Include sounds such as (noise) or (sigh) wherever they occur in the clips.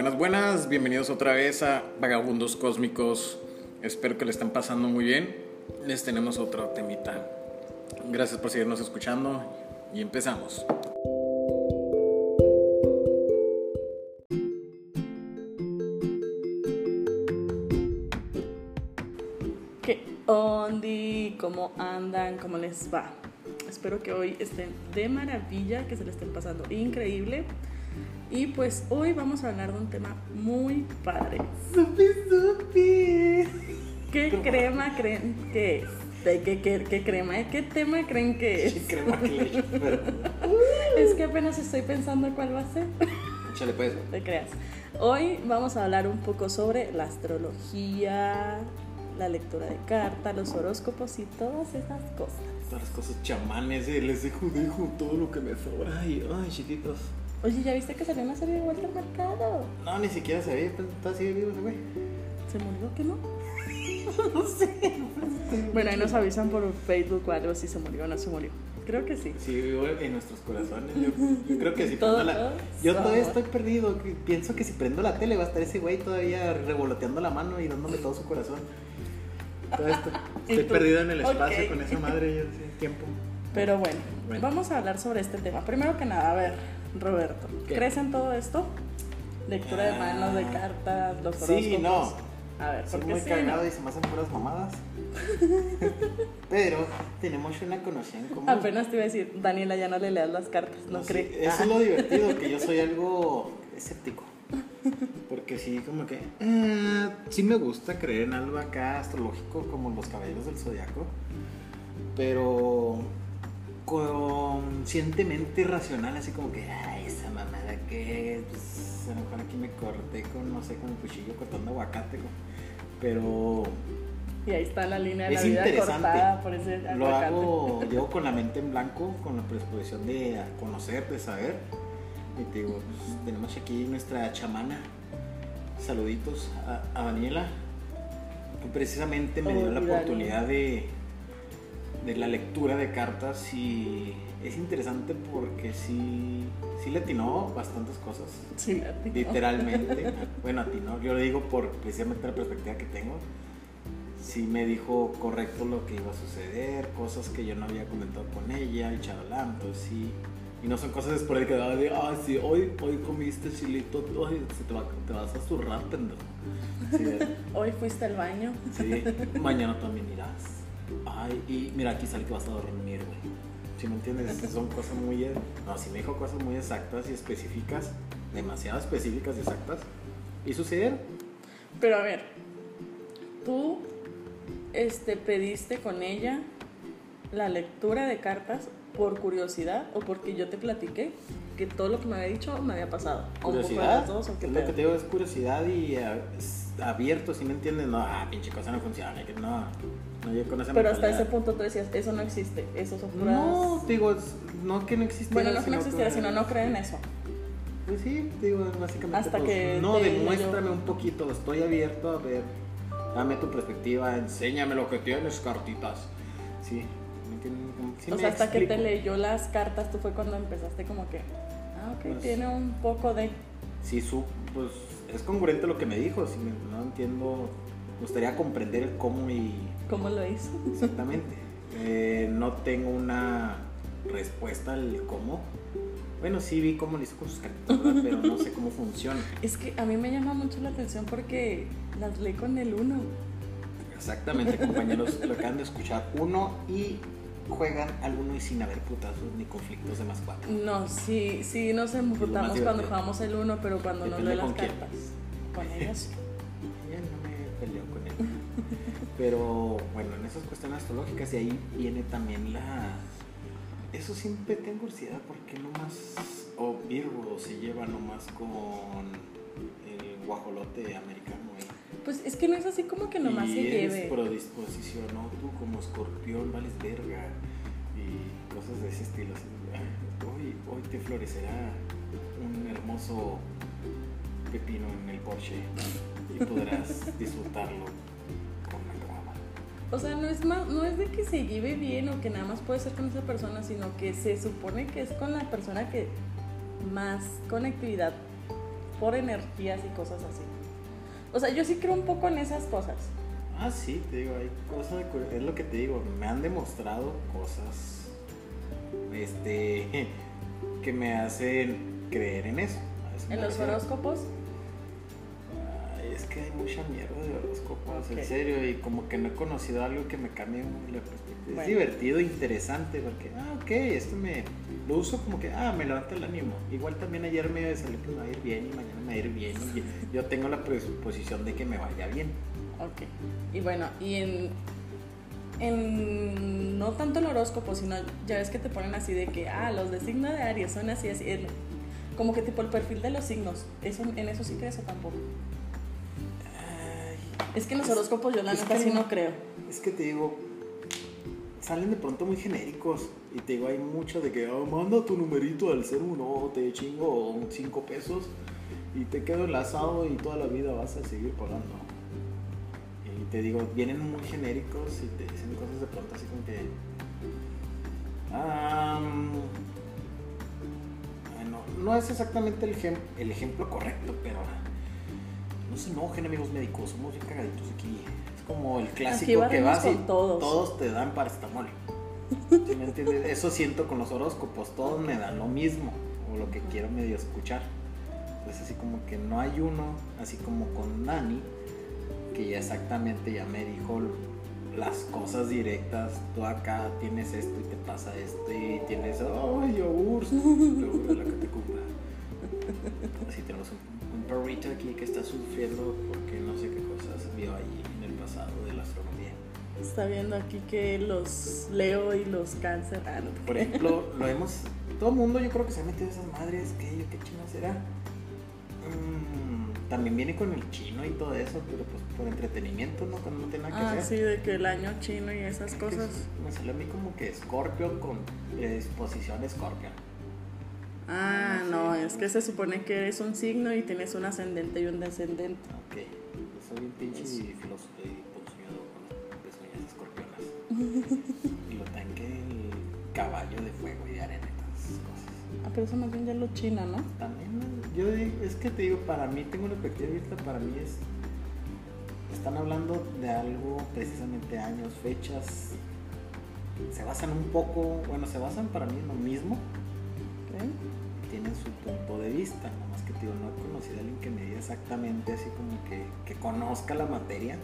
Buenas, buenas, bienvenidos otra vez a Vagabundos Cósmicos. Espero que le estén pasando muy bien. Les tenemos otro temita. Gracias por seguirnos escuchando y empezamos. ¿Qué ondi? ¿Cómo andan? ¿Cómo les va? Espero que hoy estén de maravilla, que se les estén pasando increíble. Y pues hoy vamos a hablar de un tema muy padre. ¡Supi, supi! ¿Qué crema creen que es? ¿De qué, qué, qué crema? ¿Qué tema creen que es? Crema que (laughs) Es que apenas estoy pensando cuál va a ser. Échale pues. te creas. Hoy vamos a hablar un poco sobre la astrología, la lectura de cartas, los horóscopos y todas esas cosas. Todas las cosas chamanes, eh, les dejo, dejo todo lo que me sobra. Ay, ay, chiquitos. Oye, ¿ya viste que salió una serie de Walter Mercado? No, ni siquiera se ve, pues, está así vivo ese güey. ¿Se murió que no? (laughs) No sé. Bueno, ahí nos avisan por Facebook o algo si se murió o no se murió. Creo que sí. Sí, vivo en nuestros corazones. Yo, yo creo que si Todos prendo la. Yo todavía estoy perdido. Pienso que si prendo la tele va a estar ese güey todavía revoloteando la mano y dándome todo su corazón. Todavía estoy, ¿Y estoy perdido en el espacio con esa madre ya hace tiempo. Pero bueno, Bueno. vamos a hablar sobre este tema. Primero que nada, a ver, Roberto, ¿Qué? ¿crees en todo esto? Lectura de manos, de Ah. cartas, los Sí, no. A ver, Soy ¿por qué muy sí, cagado no? y se me hacen puras mamadas. (laughs) Pero tenemos una conocida en común. Apenas te iba a decir, Daniela, ya no le leas las cartas, no, sí, cree. Eso Ah. es lo divertido, que yo soy (laughs) algo escéptico. Porque sí, como que. eh, sí me gusta creer en algo acá astrológico, como los caballeros del zodiaco. Pero. Conscientemente racional, así como que. Ay, esa mamada que. Pues, a lo mejor aquí me corté con, no sé, con un cuchillo cortando aguacate. Pero. Y ahí está la línea de Es la vida interesante. cortada por ese Lo aguacate. hago, (laughs) llevo con la mente en blanco, con la predisposición de conocer, de saber. Y te digo, pues, tenemos aquí nuestra chamana. Saluditos a, a Daniela, que precisamente me dio la oportunidad de, de la lectura de cartas y es interesante porque sí, sí le atinó bastantes cosas. Sí, atinó. Literalmente. (laughs) bueno, a ti no. Yo lo digo por precisamente la perspectiva que tengo. Sí me dijo correcto lo que iba a suceder, cosas que yo no había comentado con ella, y charalán, entonces sí. Y no son cosas esporádicas de, de, ah, sí, hoy, hoy comiste chilito, ay, se te, va- te vas a zurrar, pendejo. Sí, (laughs) Hoy fuiste al baño. sí, (laughs) mañana también irás. Ay, y mira, aquí sale que vas a dormir, güey. ¿Sí me entiendes? Son cosas muy... eh, No, sí me dijo cosas muy exactas y específicas, demasiado específicas y exactas. Y sucedieron. Pero a ver, tú este, pediste con ella la lectura de cartas por curiosidad o porque yo te platiqué que todo lo que me había dicho me había pasado. Curiosidad. dos, lo pedo. que te digo, es curiosidad y eh, abierto, ¿sí me entiendes? No, ah, pinche cosa no funciona, que no. No, yo con esa Pero hasta ese punto tú decías, eso no existe, eso son puras... No, digo, no que no existiera. bueno, no que no existiera, sino no creen en eso. Pues sí, digo, básicamente. Hasta pues, que No, demuéstrame un poquito, estoy abierto a ver. Dame tu perspectiva, enséñame lo que tienes, cartitas. Sí, me sí o sea, hasta que te explico. leyó las cartas, tú fue cuando empezaste como que, ah, ok, Pues- tiene un poco de... Sí, su, pues es congruente lo que me dijo, me- no entiendo. Me gustaría comprender el cómo y ¿Cómo lo hizo? exactamente. Eh, no tengo una respuesta al cómo. Bueno, sí vi cómo lo hizo con sus cartitas, ¿verdad? pero no sé cómo funciona. (laughs) Es que a mí me llama mucho la atención porque las leí con el uno. Exactamente, compañeros, lo acaban de escuchar. Uno y juegan al uno y sin haber putazos ni conflictos de más cuatro. No, sí, sí nos emputamos cuando jugamos el uno, pero cuando no Depende lee las con quién. cartas. (laughs) Con ellas. Ya no me peleo con él. Pero bueno, en esas cuestiones astrológicas y ahí viene también la... Eso siempre tengo curiosidad porque nomás... O Virgo se lleva nomás con el guajolote americano. Pues es que no es así como que nomás y se eres lleve. predisposición, ¿no? Tú como escorpión vales verga y cosas de ese estilo. así, "Ah, Hoy, hoy te florecerá un hermoso pepino en el Porsche y podrás (laughs) disfrutarlo con la. O sea, no es, más, no es de que se lleve bien o que nada más puede ser con esa persona, sino que se supone que es con la persona que más conectividad por energías y cosas así. O sea, yo sí creo un poco en esas cosas. Ah, sí, te digo, hay cosas, es lo que te digo, me han demostrado cosas, este, (laughs) que me hacen creer en eso. ¿En los horóscopos? Que hay mucha mierda de horóscopos, en serio, y como que no he conocido algo que me cambie la perspectiva. Es divertido, interesante, porque, ah, ok, esto me lo uso como que, ah, me levanta el ánimo. Igual también ayer me salió que me va a ir bien y mañana me va a ir bien, y (laughs) yo tengo la presuposición de que me vaya bien. Ok, y bueno, y en, en no tanto el horóscopo, sino ya ves que te ponen así de que, ah, los de signo de Aries son así, así, como que tipo el perfil de los signos, eso, ¿en eso sí crees o tampoco? Es que los horóscopos yo la neta sí no creo. Es que te digo, salen de pronto muy genéricos. Y te digo, hay mucho de que, oh, manda tu numerito al ser uno, te chingo cinco pesos y te quedo enlazado y toda la vida vas a seguir pagando. Y te digo, vienen muy genéricos y te dicen cosas de pronto así como que... no, no es exactamente el, el ejemplo correcto, pero no se enojen amigos médicos, somos bien cagaditos aquí. Es como el clásico que vas y todos. te dan paracetamol. ¿Sí me entiendes? Eso siento con los horóscopos, todos me dan lo mismo, o lo que quiero medio escuchar. Entonces así como que no hay uno, así como con Dani, que ya exactamente ya me dijo las cosas directas, tú acá tienes esto y te pasa esto y tienes, ay, yogur, (laughs) yogur la que te cumpla. Así tenemos un perrito aquí que está sufriendo porque no sé qué cosas vio allí en el pasado de la astronomía. Está viendo aquí que los Leo y los Cáncer. Ah, Por ejemplo, lo hemos. Todo el mundo yo creo que se ha metido esas madres. ¿Qué, qué chino será? Mm, también viene con el chino y todo eso, pero pues por entretenimiento, ¿no? Cuando no tiene nada que ah, hacer. sí, de que el año chino y esas cosas. me sale a mí como que Scorpio con disposición Scorpio. Ah, no, es que se supone que eres un signo y tienes un ascendente y un descendente. Ok, soy bien pinche y filósofo y con pezuñas escorpionas. (laughs) y lo tanque el caballo de fuego y de arena y todas esas cosas. Ah, pero eso más bien ya lo china, ¿no? También, yo es que te digo, para mí, tengo una perspectiva vista, para mí es. Están hablando de algo, precisamente años, fechas. Se basan un poco, bueno, se basan para mí en lo mismo tienen su punto de vista, más que digo, no he conocido a alguien que me diga exactamente así como que, que conozca la materia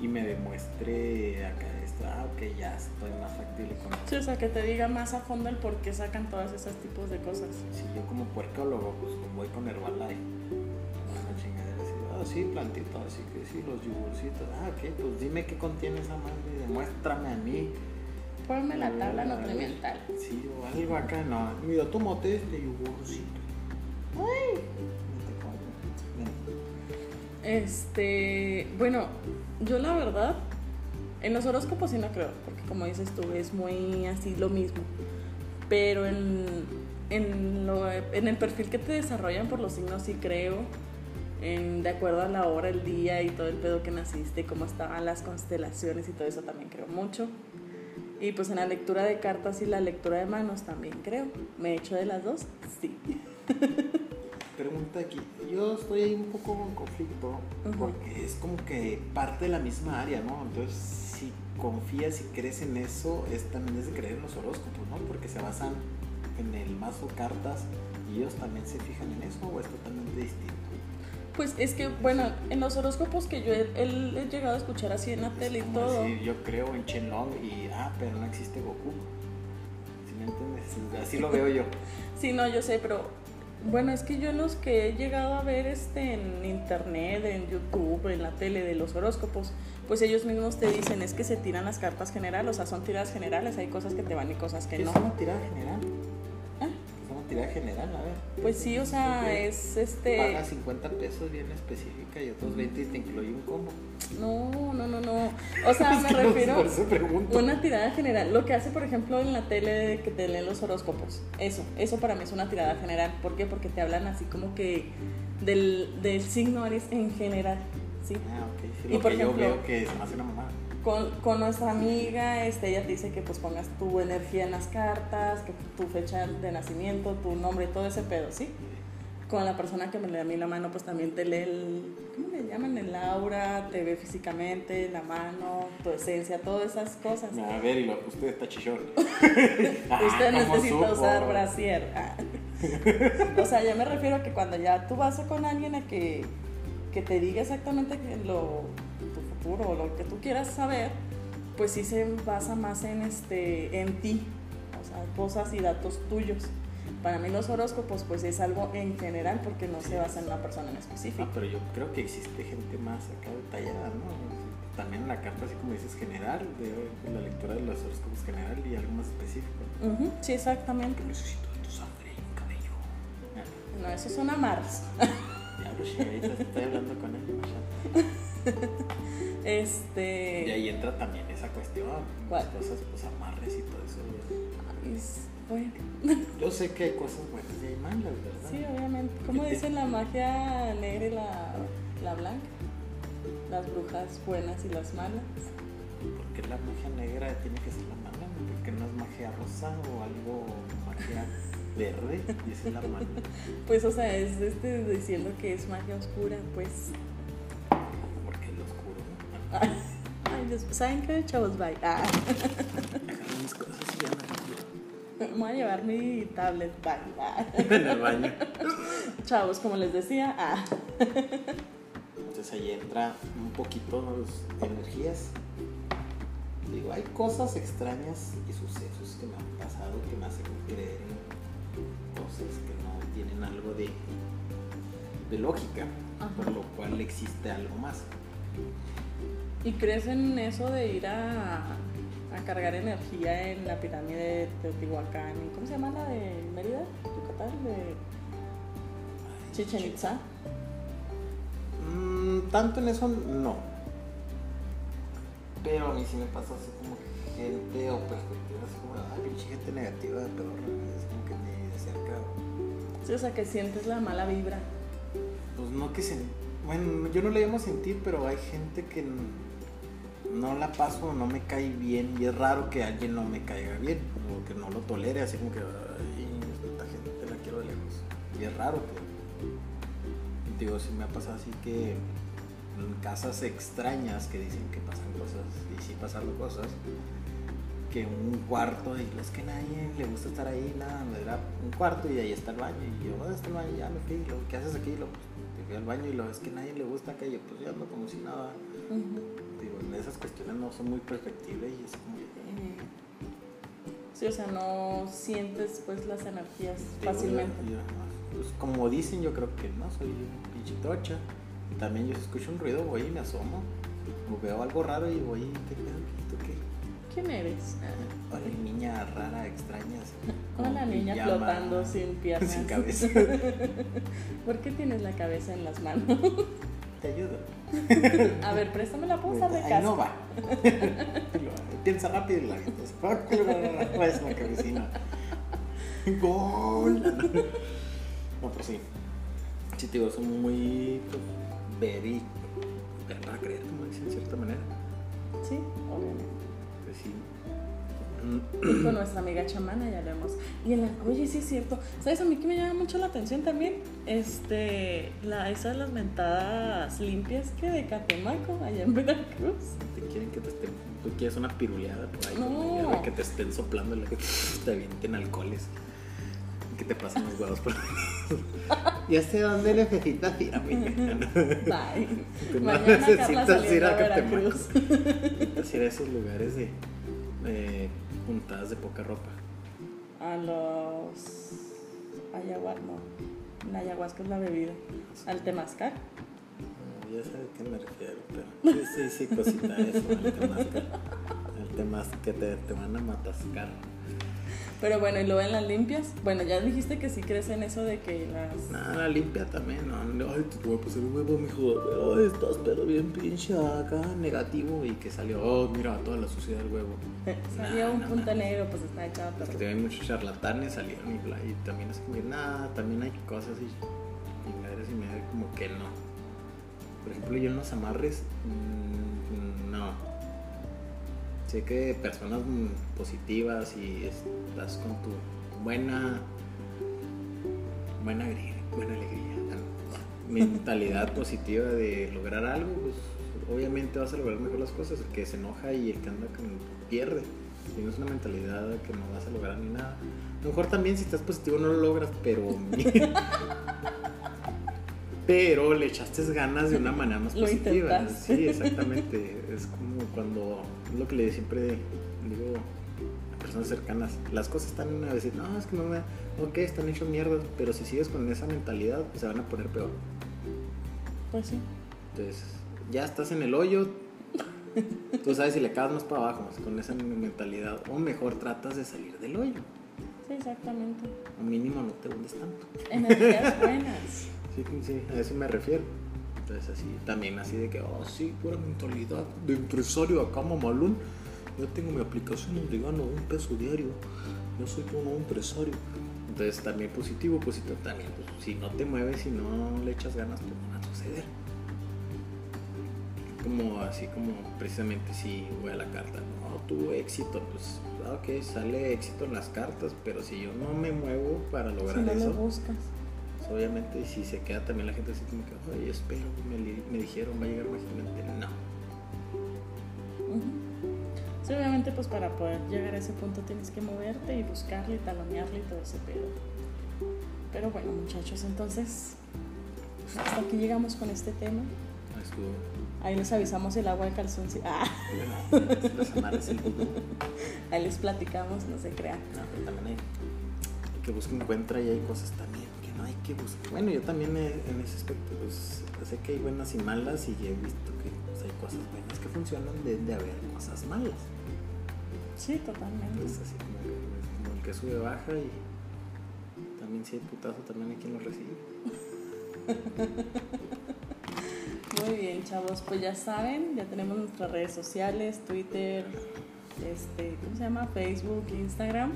y me demuestre acá esto, ah, ok, ya estoy más factible con Sí, o sea, que te diga más a fondo el por qué sacan todos esos tipos de cosas. Sí, yo como puercólogo, pues voy con Herbalife. Una chingadera así, ah, sí, plantito, así que sí, los yogurcitos, ah, ok, pues dime qué contiene esa madre, demuéstrame a mí Ponme la tabla nutrimental. Sí, o algo acá, no. Mira, tómate este yogurcito. Ay. Este, bueno, yo la verdad, en los horóscopos sí no creo, porque como dices tú, es muy así lo mismo. Pero en, en, lo, en el perfil que te desarrollan por los signos sí creo, en, de acuerdo a la hora, el día y todo el pedo que naciste, cómo estaban las constelaciones y todo eso también creo mucho. Y pues en la lectura de cartas y la lectura de manos también creo. ¿Me he hecho de las dos? Sí. (laughs) Pregunta aquí. Yo estoy ahí un poco en conflicto porque es como que parte de la misma área, ¿no? Entonces, si confías y crees en eso, es también es de creer en los horóscopos, ¿no? Porque se basan en el mazo cartas y ellos también se fijan en eso o es totalmente distinto. Pues es que, bueno, en los horóscopos que yo he, llegado a escuchar así en la tele y todo. yo creo en Chenlong y, ah, pero no existe Goku. ¿Sí me entiendes? Así lo veo yo. (laughs) sí, no, yo sé, pero bueno, es que yo los que he llegado a ver este en internet, en YouTube, en la tele de los horóscopos, pues ellos mismos te dicen es que se tiran las cartas generales, o sea, son tiradas generales, hay cosas que te van y cosas que ¿Qué no. Es una tirada general? General, a ver. Pues sí, o sea, es este... Paga 50 pesos bien específica y otros 20 y te incluye un combo. No, no, no, no. O sea, (laughs) me refiero a una tirada general. Lo que hace, por ejemplo, en la tele que te leen los horóscopos. Eso, eso para mí es una tirada general. ¿Por qué? Porque te hablan así como que del, del signo Aries en general. ¿sí? Ah, ok. y por ejemplo, yo veo que se me hace una mamá con, con, nuestra amiga, este, ella te dice que pues pongas tu energía en las cartas, que tu fecha de nacimiento, tu nombre, todo ese pedo, ¿sí? con la persona que me lee a mí la mano, pues también te lee el, ¿cómo le llaman? El aura, te ve físicamente, la mano, tu esencia, todas esas cosas. A ver, y lo, usted está chichón. (laughs) usted necesita usar brasier. Ah. o sea, yo me refiero a que cuando ya tú vas con alguien a que, que te diga exactamente lo, futuro o lo que tú quieras saber, pues sí se basa más en, este, en ti, o sea, cosas y datos tuyos. Para mí los horóscopos pues es algo en general porque no se basa en una persona en específico. Ah, pero yo creo que existe gente más acá detallada, ¿no? También la carta, así como dices, general, de la lectura de los horóscopos general y algo más específico. sí, exactamente. necesito de tu sangre y cabello. No, eso son amarres. Diablo, sí, estoy hablando con él, (laughs) Este. Y ahí entra también esa cuestión. Las cosas, pues amarres y todo eso. (laughs) Yo sé que hay cosas buenas y hay malas, ¿verdad? Sí, obviamente. ¿Cómo dicen la magia negra y la, la blanca? Las brujas buenas y las malas. ¿Por qué la magia negra tiene que ser la mala? ¿Por qué no es magia rosa o algo magia (laughs) verde y es la mala? Pues, o sea, es este diciendo que es magia oscura, pues. Dios, ¿saben qué, chavos? Bye. Ah. mis cosas y ya voy a llevar mi tablet, bye, En el baño. Chavos, como les decía, ah. Entonces ahí entra un poquito las energías. Digo, hay cosas extrañas y sucesos que me han pasado que me hacen creer en cosas que no tienen algo de, de lógica, por lo cual existe algo más. ¿Y crees en eso de ir a a cargar energía en la pirámide de Teotihuacán. ¿Cómo se llama la de Mérida? Yucatán, de Chichen Itza. Mm, tanto en eso no. Pero a mí sí me pasa así como gente o perspectivas como, ah, pinche gente negativa, pero es como que me de cerca. Sí, o sea, que sientes la mala vibra. Pues no que se... Bueno, yo no le llamo sentir, pero hay gente que no la paso, no me cae bien y es raro que alguien no me caiga bien o que no lo tolere, así como que, esta gente la quiero de lejos. Y es raro que, digo, si me ha pasado así que en casas extrañas que dicen que pasan cosas y sí pasaron cosas, que un cuarto y es que nadie le gusta estar ahí, nada, me era un cuarto y ahí está el baño y yo, ¿dónde está el baño? Ya me fui, ¿qué haces aquí? Lo, pues, fui al baño y lo es que nadie le gusta que yo, pues yo ando como si nada esas cuestiones no son muy perceptibles y es como... Sí, o sea, no sientes pues las energías fácilmente. pues como dicen, yo creo que no, soy un pinche trocha. También yo escucho un ruido, voy y me asomo. O veo algo raro y voy, ¿qué pedo? qué? ¿Quién eres? Hola, niña rara, extraña. Hola, (laughs) niña flotando sin (laughs) piernas. Sin cabeza. (laughs) ¿Por qué tienes la cabeza en las manos? Te ayudo. A ver, préstame la punta de casa. no va. (laughs) Piensa rápido y la gente es la cabecina. Gol. No, pues sí. Sí, te digo, son muy very. para creer, como dicen, de cierta manera. Sí, obviamente. Pues sí con nuestra amiga chamana, ya lo hemos. Y en la, oye, sí es cierto. ¿Sabes? A mí que me llama mucho la atención también, este, la, esas las mentadas limpias que de Catemaco, allá en Veracruz. Te quieren que te estén, tú quieres una piruleada por ahí, no. que te estén soplando, que te avienten alcoholes, que te pasen los huevos por (laughs) Ya sé dónde necesitas ir, amiga. Bye. Mañana necesitas ir a Catemaco. Necesitas ir a esos lugares de... Eh, puntadas de poca ropa. A los ayahuasca, no. La ayahuasca es la bebida. Al temazcal. ya sé a qué me refiero, pero sí, sí, sí, cosita eso, al temazcal. El (laughs) temazcal que te, te van a matascar. Pero bueno, y luego en las limpias, bueno, ya dijiste que sí crees en eso de que las. Nada, la limpia también, ¿no? Ay, te voy a pasar un huevo, mijo. Ay, estás pero bien pinche acá, negativo. Y que salió, oh, mira, toda la suciedad del huevo. salió un punto negro, pues está echado pero. Es que hay muchos charlatanes salieron y, y también es como, nada, también hay cosas y chingaderas y me como que no. Por ejemplo, yo en los amarres, mmm, no sé que personas positivas y estás con tu buena buena buena alegría. Mentalidad (laughs) positiva de lograr algo, pues obviamente vas a lograr mejor las cosas. El que se enoja y el que anda con pierde. Tienes una mentalidad que no vas a lograr ni nada. A lo mejor también si estás positivo no lo logras, pero. (laughs) (laughs) pero le echaste ganas de una (laughs) manera más positiva. Sí, exactamente. es como cuando. Es lo que le siempre digo a personas cercanas. Las cosas están a decir, no, es que no me. Ok, están hechos mierda, pero si sigues con esa mentalidad, se van a poner peor. Pues sí. Entonces, ya estás en el hoyo, Tú sabes si le acabas más para abajo, con esa mentalidad. O mejor tratas de salir del hoyo. Sí, exactamente. O mínimo no te hundes tanto. Energías buenas. (laughs) Sí, sí, a eso me refiero. Entonces así, también así de que, oh sí, pura mentalidad de empresario acá mamalón. Yo tengo mi aplicación donde gano un peso diario. Yo soy todo un empresario. Entonces también positivo, positivo también. Pues, si no te mueves y no le echas ganas, pues no va a suceder como así como precisamente si voy a la carta, no tuvo éxito, pues ah, ok, sale éxito en las cartas, pero si yo no me muevo para lograr si no eso, lo buscas. Obviamente si se queda también la gente así como que, ay, espero, me, me dijeron, va a llegar mágicamente, no. Sí, obviamente pues para poder llegar a ese punto tienes que moverte y buscarle y talonearle y todo ese pedo. Pero bueno muchachos, entonces hasta aquí llegamos con este tema. Ahí les avisamos el agua de calzón. Ah. (laughs) Ahí les platicamos, no se crean. No, pero también hay que buscar encuentra y hay cosas también no hay que buscar. Bueno, yo también en ese aspecto, pues sé que hay buenas y malas y he visto que pues, hay cosas buenas que funcionan de, de haber cosas malas. Sí, totalmente. Es así como, como el que sube baja y también si hay putazo también hay quien lo recibe. (laughs) Muy bien, chavos, pues ya saben, ya tenemos nuestras redes sociales, Twitter, este, ¿cómo se llama? Facebook, Instagram.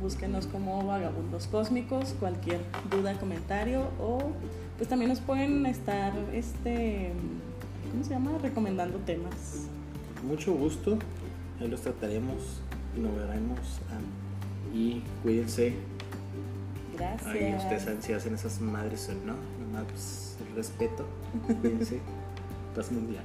Búsquenos como Vagabundos Cósmicos, cualquier duda, comentario o pues también nos pueden estar este ¿cómo se llama? recomendando temas. Mucho gusto. Ahí los trataremos y nos veremos ah, y cuídense. Gracias. Ahí ustedes saben si hacen esas madres o no. Pues, respeto. Cuídense. (laughs) Paz mundial.